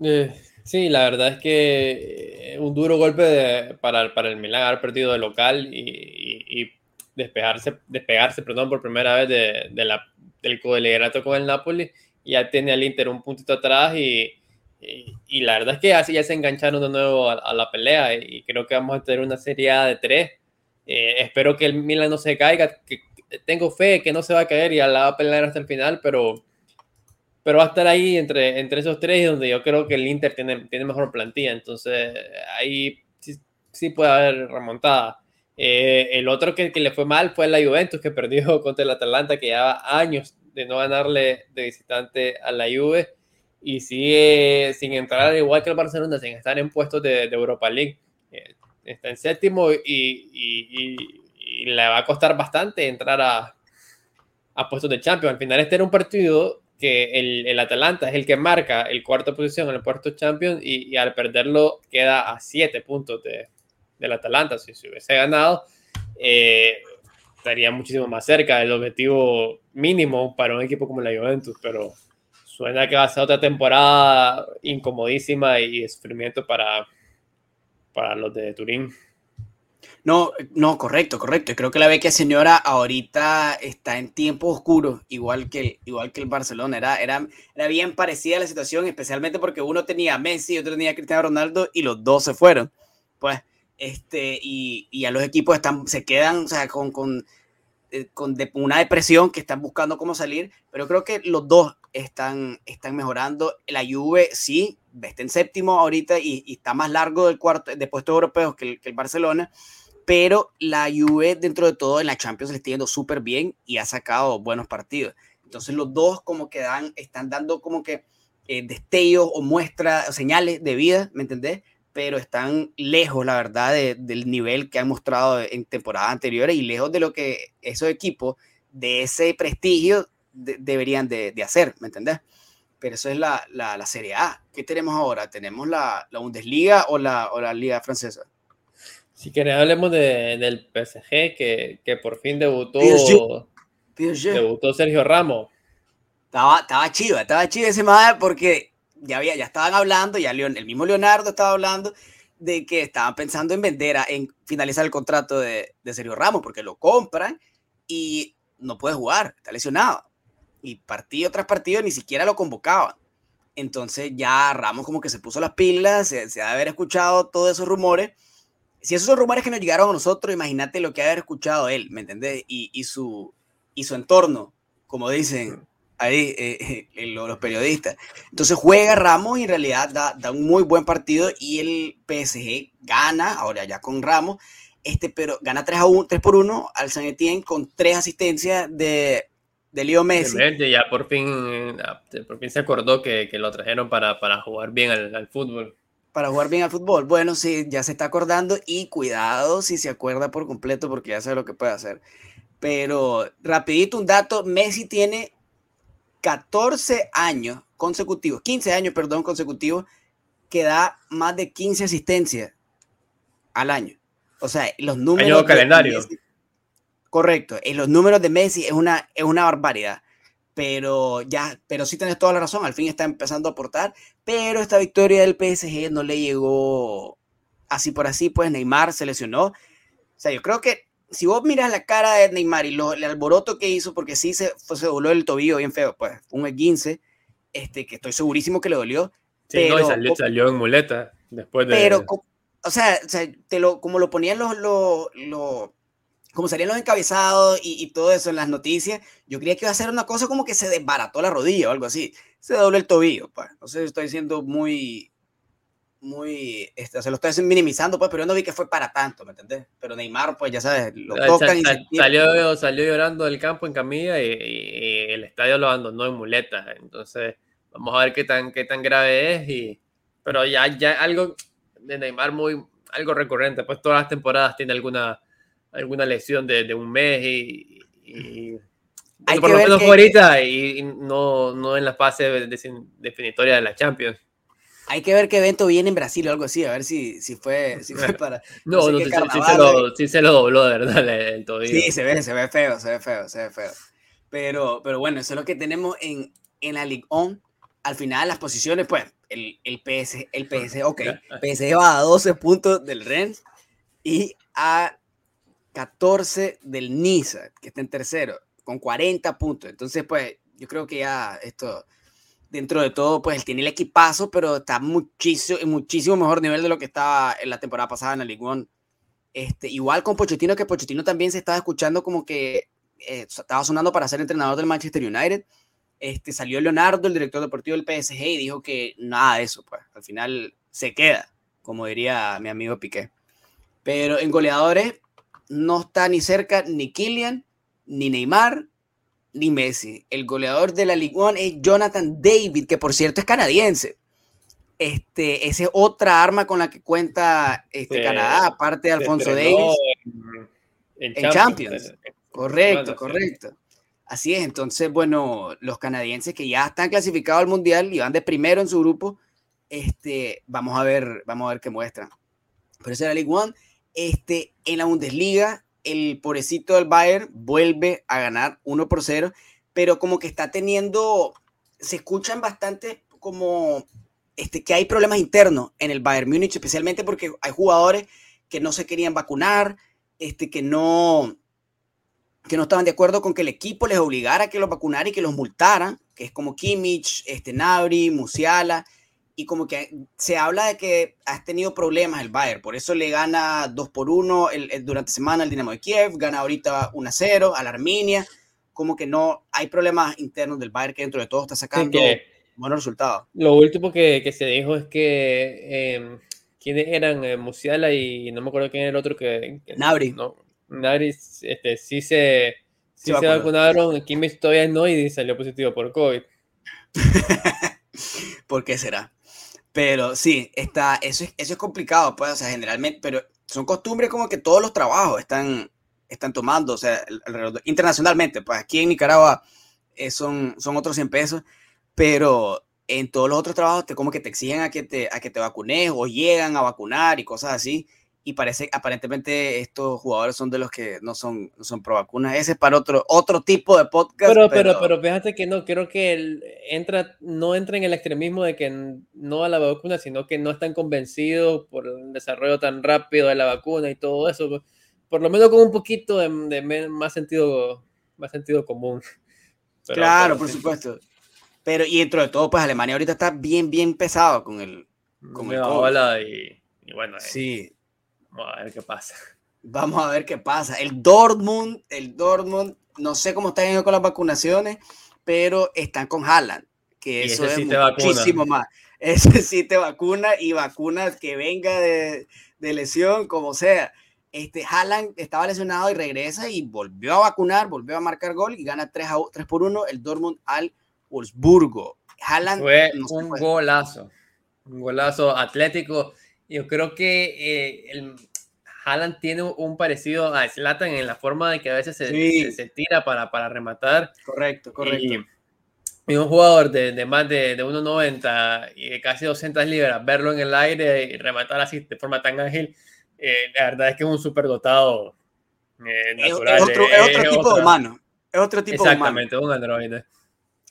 Speaker 2: Eh, sí, la verdad es que eh, un duro golpe para, para el Milan haber perdido de local y despegarse, despegarse perdón, por primera vez de, de la, del co-liderato con el Napoli. Ya tiene al Inter un puntito atrás y, y, la verdad es que así ya se engancharon de nuevo a, la pelea y creo que vamos a tener una serie de tres. Eh, espero que el Milan no se caiga, que tengo fe que no se va a caer y la va a pelear hasta el final, pero, pero va a estar ahí entre, entre esos tres donde yo creo que el Inter tiene, tiene mejor plantilla, entonces ahí sí, sí puede haber remontada. Eh, el otro que, le fue mal fue la Juventus, que perdió contra el Atalanta, que lleva años de no ganarle de visitante a la Juve y sigue sin entrar igual que el Barcelona, sin estar en puestos de, Europa League. Eh, está en séptimo y, le va a costar bastante entrar a, a puestos de Champions. Al final este era un partido que el, el, Atalanta es el que marca el cuarto posición en el puerto Champions y, y al perderlo queda a siete puntos de, del Atalanta. Si se hubiese ganado, eh, estaría muchísimo más cerca del objetivo mínimo para un equipo como la Juventus, pero suena que va a ser otra temporada incomodísima y de sufrimiento para, para los de Turín.
Speaker 1: No, no, correcto, correcto. Creo que la Vecchia Señora ahorita está en tiempo oscuro, igual que el, igual que el Barcelona. Era, era, era bien parecida la situación, especialmente porque uno tenía a Messi otro tenía Cristiano Ronaldo y los dos se fueron. Pues este, y, y a los equipos están, se quedan o sea, con, con, eh, con una depresión que están buscando cómo salir, pero creo que los dos están, están mejorando. La Juve sí, está en séptimo ahorita y, está más largo del cuarto, de puestos europeos que el, Barcelona, pero la Juve dentro de todo en la Champions le está yendo súper bien y ha sacado buenos partidos. Entonces los dos como que están dando como que eh, destellos o muestras, señales de vida, ¿me entendés? Pero están lejos, la verdad, del nivel que han mostrado en temporadas anteriores y lejos de lo que esos equipos de ese prestigio deberían de, hacer, ¿me entendés? Pero eso es la, Serie A. ¿Qué tenemos ahora? ¿Tenemos la, Bundesliga o la, o la Liga Francesa?
Speaker 2: Si querés, hablemos de, del PSG, que, que, por fin debutó, debutó Sergio Ramos.
Speaker 1: Estaba, estaba chiva, estaba chiva ese madre porque ya, había, ya estaban hablando, ya el mismo Leonardo estaba hablando de que estaban pensando en vender, a, en finalizar el contrato de, de Sergio Ramos, porque lo compran y no puede jugar, está lesionado. Y partido tras partido ni siquiera lo convocaban. Entonces ya Ramos como que se puso las pilas, se, se ha de haber escuchado todos esos rumores si esos son rumores que nos llegaron a nosotros, imagínate lo que haber escuchado él, ¿me entendés? Y, y, su, y su entorno, como dicen ahí eh, eh, los periodistas. Entonces juega Ramos y en realidad da, da, un muy buen partido y el PSG gana, ahora ya con Ramos, este, pero gana 3, a 1, 3 por 1 al San Etienne con tres asistencias de, de Leo Messi.
Speaker 2: Ya por fin, por fin se acordó que, que lo trajeron para, para jugar bien al, al fútbol
Speaker 1: para jugar bien al fútbol. Bueno, sí, ya se está acordando y cuidado si se acuerda por completo porque ya sabe lo que puede hacer. Pero rapidito un dato, Messi tiene 14 años consecutivos, 15 años, perdón, consecutivos, que da más de 15 asistencias al año. O sea, los números...
Speaker 2: Año calendario.
Speaker 1: correcto, en los números de Messi es una, es una barbaridad pero ya, pero sí tienes toda la razón, al fin está empezando a aportar, pero esta victoria del PSG no le llegó así por así, pues Neymar se lesionó. O sea, yo creo que si vos miras la cara de Neymar y lo, el alboroto que hizo, porque sí se, se dobló el tobillo bien feo, pues un E15, este, que estoy segurísimo que le dolió.
Speaker 2: Sí, pero, no, salió, salió, en muleta después de...
Speaker 1: Pero, o sea, o sea te lo, como lo ponían los, los, los como salían los encabezados y, y, todo eso en las noticias, yo creía que iba a ser una cosa como que se desbarató la rodilla o algo así. Se dobló el tobillo, pues. No sé si estoy diciendo muy, muy, este, se lo estoy minimizando, pues, pero yo no vi que fue para tanto, ¿me entendés? Pero Neymar, pues ya sabes, lo tocan
Speaker 2: sal, y salió, salió llorando del campo en camilla y, y, el estadio lo abandonó en muletas. Entonces, vamos a ver qué tan, qué tan grave es. Y, pero ya, ya algo de Neymar muy, algo recurrente, pues todas las temporadas tiene alguna alguna lesión de, de un mes y, y bueno, por lo menos que... ahorita y, no, no en la fase definitoria de la Champions.
Speaker 1: Hay que ver qué evento viene en Brasil o algo así, a ver si, si, fue, si fue para...
Speaker 2: no, no, no sí, sí, se lo, sí, se lo, dobló, de verdad, el, el tobillo.
Speaker 1: Sí, se ve, se ve feo, se ve feo, se ve feo. Pero, pero bueno, eso es lo que tenemos en, en la Ligue 1. Al final, las posiciones, pues, el, el, PS, el PS, ok, PSG va a 12 puntos del Rennes y a 14 del Niza, que está en tercero, con 40 puntos. Entonces, pues, yo creo que ya esto, dentro de todo, pues, él tiene el equipazo, pero está muchísimo, muchísimo mejor nivel de lo que estaba en la temporada pasada en la Ligue 1. Este, igual con Pochettino, que Pochettino también se estaba escuchando como que eh, estaba sonando para ser entrenador del Manchester United. Este, salió Leonardo, el director deportivo del PSG, y dijo que nada de eso, pues, al final se queda, como diría mi amigo Piqué. Pero en goleadores, no está ni cerca ni Kylian, ni Neymar, ni Messi. El goleador de la Ligue 1 es Jonathan David, que por cierto es canadiense. Este, esa es otra arma con la que cuenta este, Canadá, aparte de Alfonso Davis. En, en, Champions. Champions. Correcto, correcto. Así es, entonces, bueno, los canadienses que ya están clasificados al Mundial y van de primero en su grupo, este, vamos a ver, vamos a ver qué muestran. Pero esa es la Ligue 1 este, en la Bundesliga, el pobrecito del Bayern vuelve a ganar 1 por 0, pero como que está teniendo, se escuchan bastante como este, que hay problemas internos en el Bayern Múnich, especialmente porque hay jugadores que no se querían vacunar, este, que no que no estaban de acuerdo con que el equipo les obligara a que los vacunara y que los multaran, que es como Kimmich, este, Nabri, Musiala, y como que se habla de que has tenido problemas el Bayern, por eso le gana 2 por 1 el, el, durante semana el Dinamo de Kiev, gana ahorita 1 a 0 a la Arminia, como que no hay problemas internos del Bayern que dentro de todo está sacando sí, buenos resultados.
Speaker 2: Lo último que, que, se dijo es que eh, quiénes eran eh, Musiala y no me acuerdo quién era el otro que, que
Speaker 1: Nabri.
Speaker 2: No, Nabri este, sí se, sí se, se vacunaron, Kimmich todavía no y salió positivo por COVID.
Speaker 1: ¿Por qué será? Pero sí, está, eso, es, eso es complicado, pues, o sea, generalmente, pero son costumbres como que todos los trabajos están, están tomando, o sea, internacionalmente, pues aquí en Nicaragua eh, son, son otros 100 pesos, pero en todos los otros trabajos te como que te exigen a que te, a que te vacunes o llegan a vacunar y cosas así. Y parece aparentemente estos jugadores son de los que no son, no son pro vacunas. Ese es para otro, otro tipo de podcast.
Speaker 2: Pero, pero, pero, fíjate que no, creo que entra, no entra en el extremismo de que no a la vacuna, sino que no están convencidos por el desarrollo tan rápido de la vacuna y todo eso. Por lo menos con un poquito de, más sentido, más sentido común.
Speaker 1: claro, por supuesto. Pero, y dentro de todo, pues Alemania ahorita está bien, bien pesado con el. Con
Speaker 2: el y, y, bueno.
Speaker 1: Eh, sí.
Speaker 2: Vamos a ver qué pasa.
Speaker 1: Vamos a ver qué pasa. El Dortmund, el Dortmund, no sé cómo está yendo con las vacunaciones, pero están con Haaland, que eso es muchísimo más. Ese sí te vacuna y vacuna que venga de, de lesión, como sea. Este, Haaland estaba lesionado y regresa y volvió a vacunar, volvió a marcar gol y gana 3, a, 3 por 1 el Dortmund al Wolfsburgo. Haaland
Speaker 2: fue un golazo, un golazo atlético yo creo que eh, el Haaland tiene un parecido a Zlatan en la forma de que a veces se, se, tira para, para rematar.
Speaker 1: Correcto, correcto.
Speaker 2: Y, un jugador de, de más de, de 1,90 y de casi 200 libras, verlo en el aire y rematar así de forma tan ágil, eh, la verdad es que es un superdotado
Speaker 1: eh, natural. Es, otro, es otro tipo de humano. Es otro tipo
Speaker 2: de humano. Exactamente, un androide.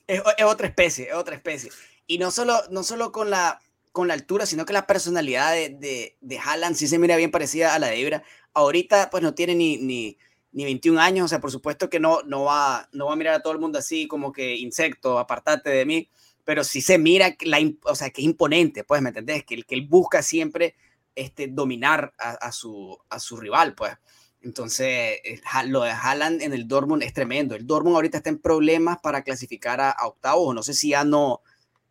Speaker 1: Es, es, otra especie, es otra especie. Y no solo, no solo con la con la altura, sino que la personalidad de, de, de Haaland sí se mira bien parecida a la de Ibra. Ahorita pues no tiene ni, ni, ni 21 años, o sea, por supuesto que no, no, va, no va a mirar a todo el mundo así como que insecto, apartate de mí, pero sí se mira, la, o sea, que es imponente, pues, ¿me entendés? Que, que él busca siempre este, dominar a, a, su, a su rival, pues. Entonces, lo de Haaland en el Dortmund es tremendo. El Dortmund ahorita está en problemas para clasificar a, a octavos, no sé si ya no,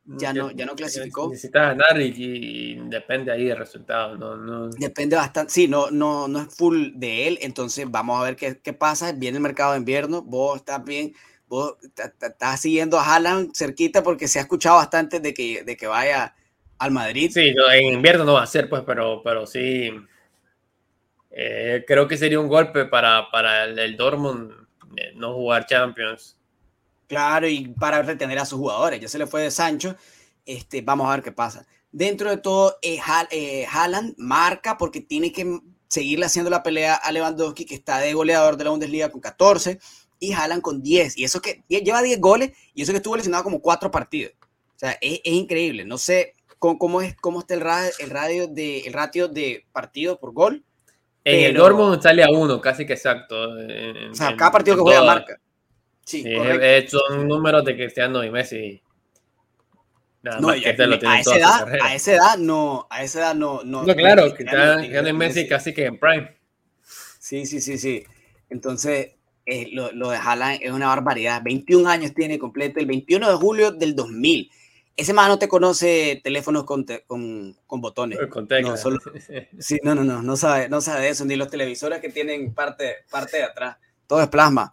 Speaker 1: ya no, ya no clasificó.
Speaker 2: Necesita ganar y, depende ahí del resultado. No, no.
Speaker 1: Depende bastante, sí, no, no, no es full de él, entonces vamos a ver qué, qué pasa. Viene el mercado de invierno, vos estás bien, vos estás siguiendo a Haaland cerquita porque se ha escuchado bastante de que, de que vaya al Madrid.
Speaker 2: Sí, en invierno no va a ser, pues, pero, pero sí. Eh, creo que sería un golpe para, para el, el Dortmund eh, no jugar Champions
Speaker 1: Claro, y para retener a sus jugadores. Ya se le fue de Sancho. Este, vamos a ver qué pasa. Dentro de todo, eh, eh, Haaland marca porque tiene que seguirle haciendo la pelea a Lewandowski, que está de goleador de la Bundesliga con 14, y Haaland con 10. Y eso que lleva 10 goles, y eso que estuvo lesionado como 4 partidos. O sea, es, increíble. No sé cómo, cómo, es, cómo está el, radio, el, radio de, el ratio de partido por gol.
Speaker 2: En el Dortmund sale a 1, casi que exacto.
Speaker 1: o sea, cada partido que juega marca.
Speaker 2: Sí, son números de Cristiano y Messi.
Speaker 1: Nada no, más que lo a, esa edad, a esa edad no, a esa edad no. No,
Speaker 2: no claro, Cristiano y Messi casi que en prime.
Speaker 1: Sí, sí, sí, sí. Entonces, eh, lo, lo, de Haaland es una barbaridad. 21 años tiene completo, el 21 de julio del 2000. Ese más no te conoce teléfonos con, con, con botones.
Speaker 2: Con
Speaker 1: no, solo, sí, no, no, no, no sabe, no sabe eso, ni los televisores que tienen parte, parte de atrás. Todo es plasma.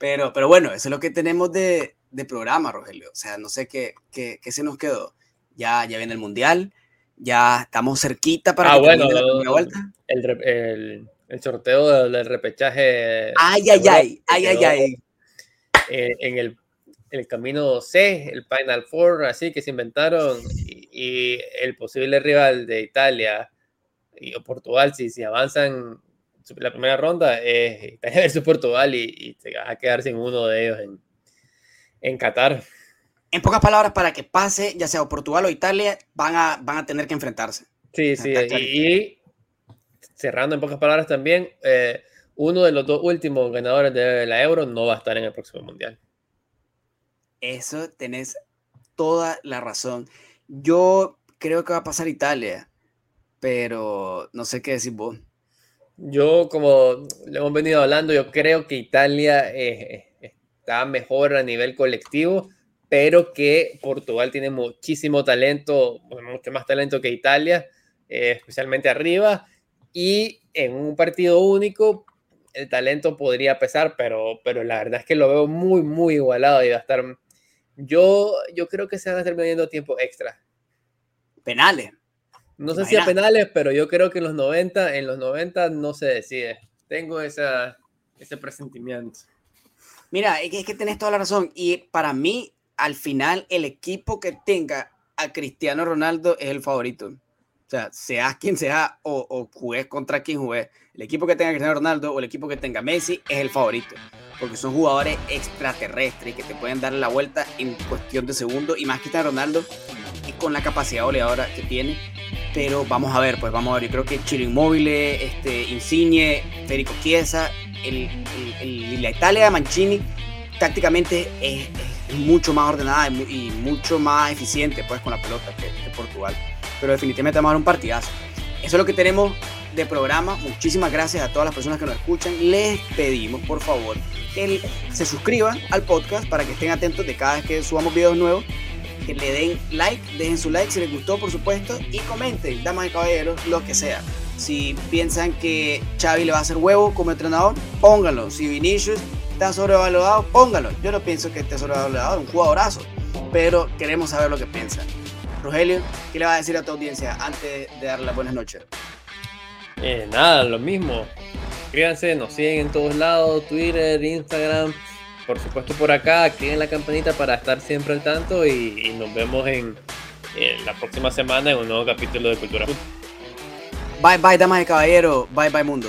Speaker 1: Pero, pero bueno, eso es lo que tenemos de, de programa, Rogelio. O sea, no sé qué, qué, qué, se nos quedó. Ya, ya viene el Mundial, ya estamos cerquita para
Speaker 2: ah, bueno, la vuelta. El, el, el, sorteo del repechaje.
Speaker 1: Ay, ay, ay, ay, ay, ay.
Speaker 2: En el, el, camino C, el Final Four, así que se inventaron, y, y el posible rival de Italia y o Portugal, si, si avanzan la primera ronda es Italia versus Portugal y, y te vas a quedar sin uno de ellos en, en Qatar.
Speaker 1: En pocas palabras, para que pase, ya sea Portugal o Italia, van a, van a tener que enfrentarse.
Speaker 2: Sí, sí, y, cerrando en pocas palabras también, eh, uno de los dos últimos ganadores de la Euro no va a estar en el próximo Mundial.
Speaker 1: Eso tenés toda la razón. Yo creo que va a pasar Italia, pero no sé qué decir vos.
Speaker 2: Yo, como le hemos venido hablando, yo creo que Italia eh, está mejor a nivel colectivo, pero que Portugal tiene muchísimo talento, mucho más talento que Italia, eh, especialmente arriba, y en un partido único el talento podría pesar, pero, pero la verdad es que lo veo muy, muy igualado y va a estar... Yo, yo creo que se van a estar viendo tiempo extra.
Speaker 1: Penales.
Speaker 2: No sé si a penales, pero yo creo que en los 90, en los 90 no se decide. Tengo esa, ese presentimiento.
Speaker 1: Mira, es que, que tenés toda la razón. Y para mí, al final, el equipo que tenga a Cristiano Ronaldo es el favorito. O sea, sea quien sea o, o jugué contra quien jugué, el equipo que tenga Cristiano Ronaldo o el equipo que tenga Messi es el favorito. Porque son jugadores extraterrestres que te pueden dar la vuelta en cuestión de segundos. Y más Cristiano Ronaldo, con la capacidad goleadora que tiene. Pero vamos a ver, pues vamos a ver. Yo creo que Chilo Inmóvil, este, Insigne, Federico Chiesa, el, la Italia de Mancini tácticamente es, mucho más ordenada y, mucho más eficiente pues con la pelota que, que Portugal pero definitivamente vamos a dar un partidazo. Eso es lo que tenemos de programa. Muchísimas gracias a todas las personas que nos escuchan. Les pedimos, por favor, que se suscriban al podcast para que estén atentos de cada vez que subamos videos nuevos. Le den like, dejen su like si les gustó, por supuesto, y comenten, damas y caballeros, lo que sea. Si piensan que Xavi le va a hacer huevo como entrenador, pónganlo. Si Vinicius está sobrevalorado, pónganlo. Yo no pienso que esté sobrevalorado, un jugadorazo, pero queremos saber lo que piensan. Rogelio, ¿qué le vas a decir a tu audiencia antes de darle las buenas noches?
Speaker 2: Eh, nada, lo mismo. Suscríbanse, nos siguen en todos lados, Twitter, Instagram, por supuesto por acá, activen la campanita para estar siempre al tanto y, nos vemos en, la próxima semana en un nuevo capítulo de Cultura
Speaker 1: Bye bye, damas y caballeros. Bye bye, mundo.